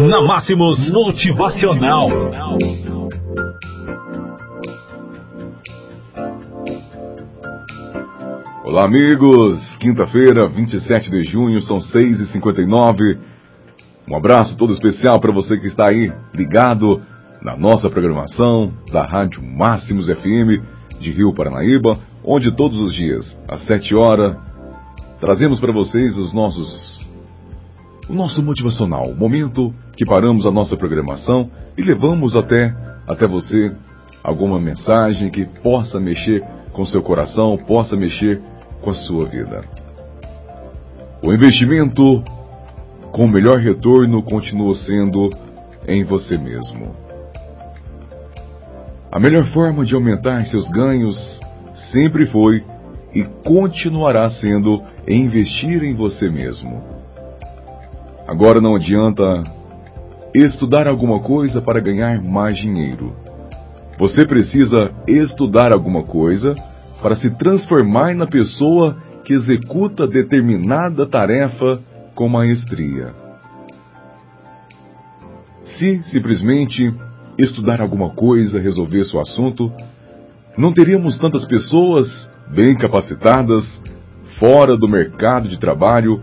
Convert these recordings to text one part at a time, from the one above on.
na Máximos Motivacional. Olá, amigos. Quinta-feira, 27 de junho, são 6h59. Um abraço todo especial para você que está aí ligado na nossa programação da Rádio Máximos FM de Rio Paranaíba, onde todos os dias, às 7 horas, trazemos para vocês os nossos o nosso motivacional, momento que paramos a nossa programação e levamos até até você alguma mensagem que possa mexer com seu coração, possa mexer com a sua vida. O investimento com o melhor retorno continua sendo em você mesmo. A melhor forma de aumentar seus ganhos sempre foi e continuará sendo investir em você mesmo. Agora não adianta estudar alguma coisa para ganhar mais dinheiro. Você precisa estudar alguma coisa para se transformar na pessoa que executa determinada tarefa com maestria. Se simplesmente estudar alguma coisa resolvesse o assunto, não teríamos tantas pessoas bem capacitadas fora do mercado de trabalho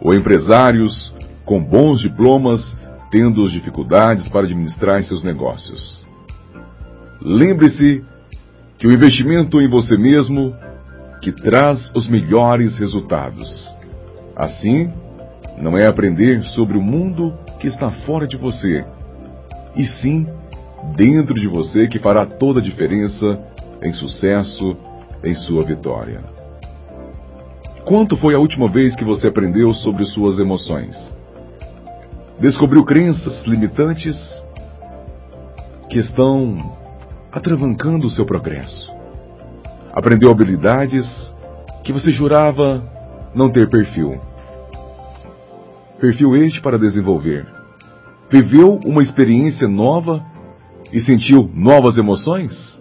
ou empresários com bons diplomas tendo dificuldades para administrar seus negócios. Lembre-se que o investimento em você mesmo que traz os melhores resultados. Assim, não é aprender sobre o mundo que está fora de você, e sim dentro de você que fará toda a diferença em sucesso, em sua vitória. Quanto foi a última vez que você aprendeu sobre suas emoções? Descobriu crenças limitantes que estão atravancando o seu progresso. Aprendeu habilidades que você jurava não ter perfil. Perfil este para desenvolver. Viveu uma experiência nova e sentiu novas emoções?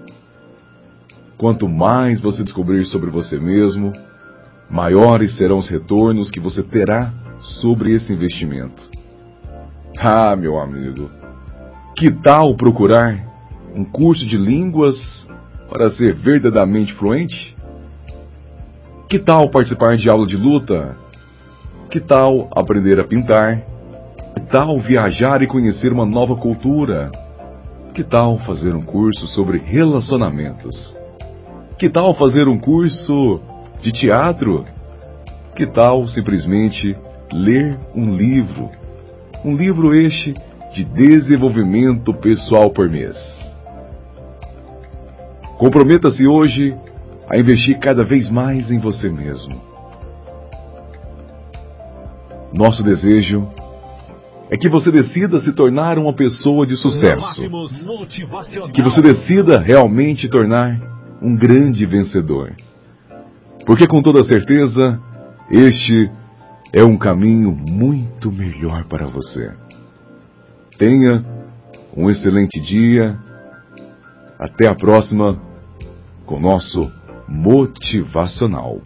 Quanto mais você descobrir sobre você mesmo, maiores serão os retornos que você terá sobre esse investimento. Ah, meu amigo, que tal procurar um curso de línguas para ser verdadeiramente fluente? Que tal participar de aula de luta? Que tal aprender a pintar? Que tal viajar e conhecer uma nova cultura? Que tal fazer um curso sobre relacionamentos? Que tal fazer um curso de teatro? Que tal simplesmente ler um livro? Um livro este de desenvolvimento pessoal por mês. Comprometa-se hoje a investir cada vez mais em você mesmo. Nosso desejo é que você decida se tornar uma pessoa de sucesso. Que você decida realmente tornar um grande vencedor. Porque com toda certeza, este é um caminho muito melhor para você. Tenha um excelente dia. Até a próxima com nosso motivacional.